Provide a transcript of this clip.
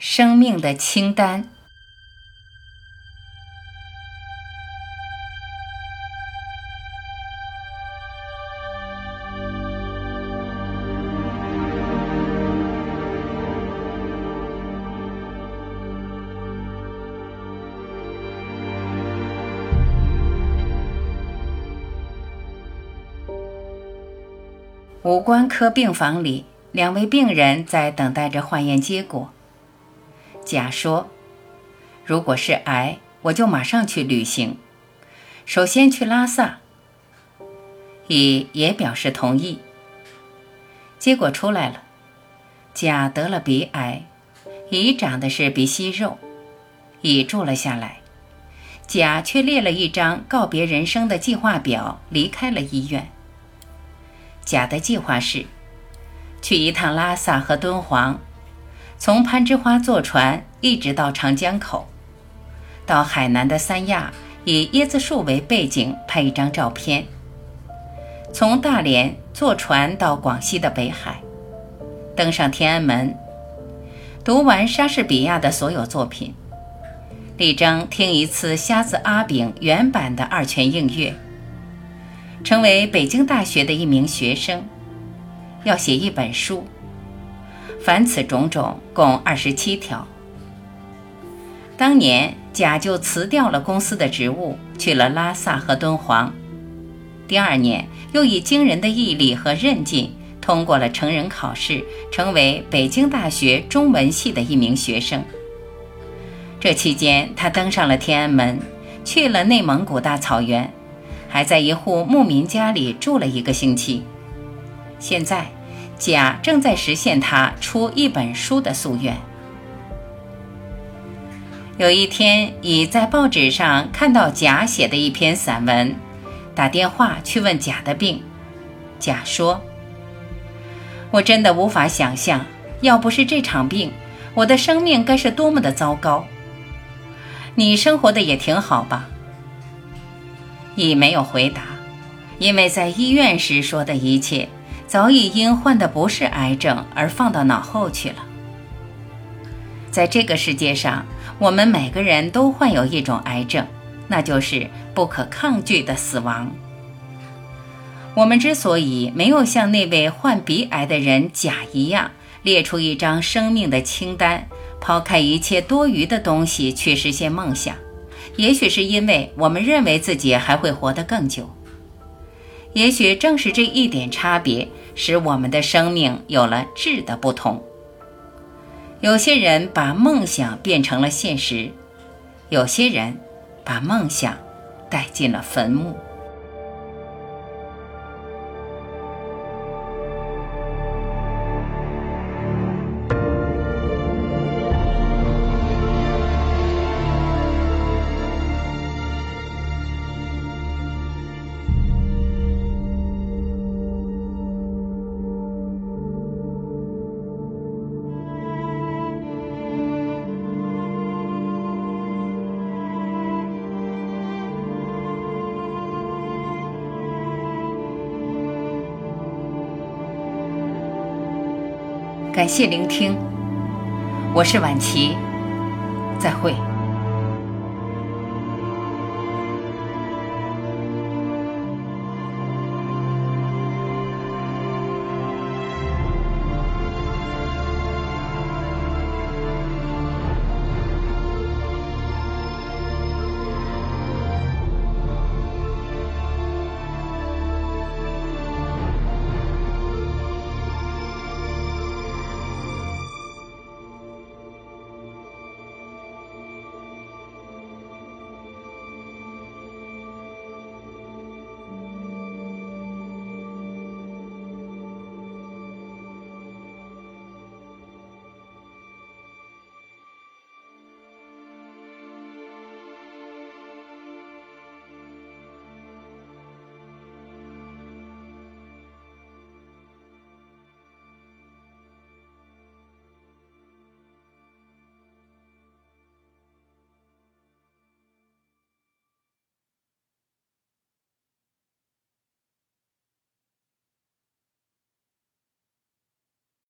生命的清单。五官科病房里，两位病人在等待着化验结果。甲说：“如果是癌，我就马上去旅行，首先去拉萨。”乙也表示同意。结果出来了，甲得了鼻癌，乙长的是鼻息肉。乙住了下来，甲却列了一张告别人生的计划表，离开了医院。甲的计划是去一趟拉萨和敦煌，从攀枝花坐船一直到长江口，到海南的三亚，以椰子树为背景拍一张照片。从大连坐船到广西的北海，登上天安门，读完莎士比亚的所有作品，力争听一次瞎子阿炳原版的二泉映月。成为北京大学的一名学生，要写一本书。凡此种种，共二十七条。当年甲就辞掉了公司的职务，去了拉萨和敦煌。第二年，又以惊人的毅力和韧劲，通过了成人考试，成为北京大学中文系的一名学生。这期间，他登上了天安门，去了内蒙古大草原。还在一户牧民家里住了一个星期。现在，甲正在实现他出一本书的夙愿。有一天，乙在报纸上看到甲写的一篇散文，打电话去问甲的病。甲说：“我真的无法想象，要不是这场病，我的生命该是多么的糟糕。你生活的也挺好吧？”乙没有回答，因为在医院时说的一切，早已因患的不是癌症而放到脑后去了。在这个世界上，我们每个人都患有一种癌症，那就是不可抗拒的死亡。我们之所以没有像那位患鼻癌的人甲一样，列出一张生命的清单，抛开一切多余的东西去实现梦想。也许是因为我们认为自己还会活得更久，也许正是这一点差别，使我们的生命有了质的不同。有些人把梦想变成了现实，有些人把梦想带进了坟墓。感谢聆听，我是晚琪，再会。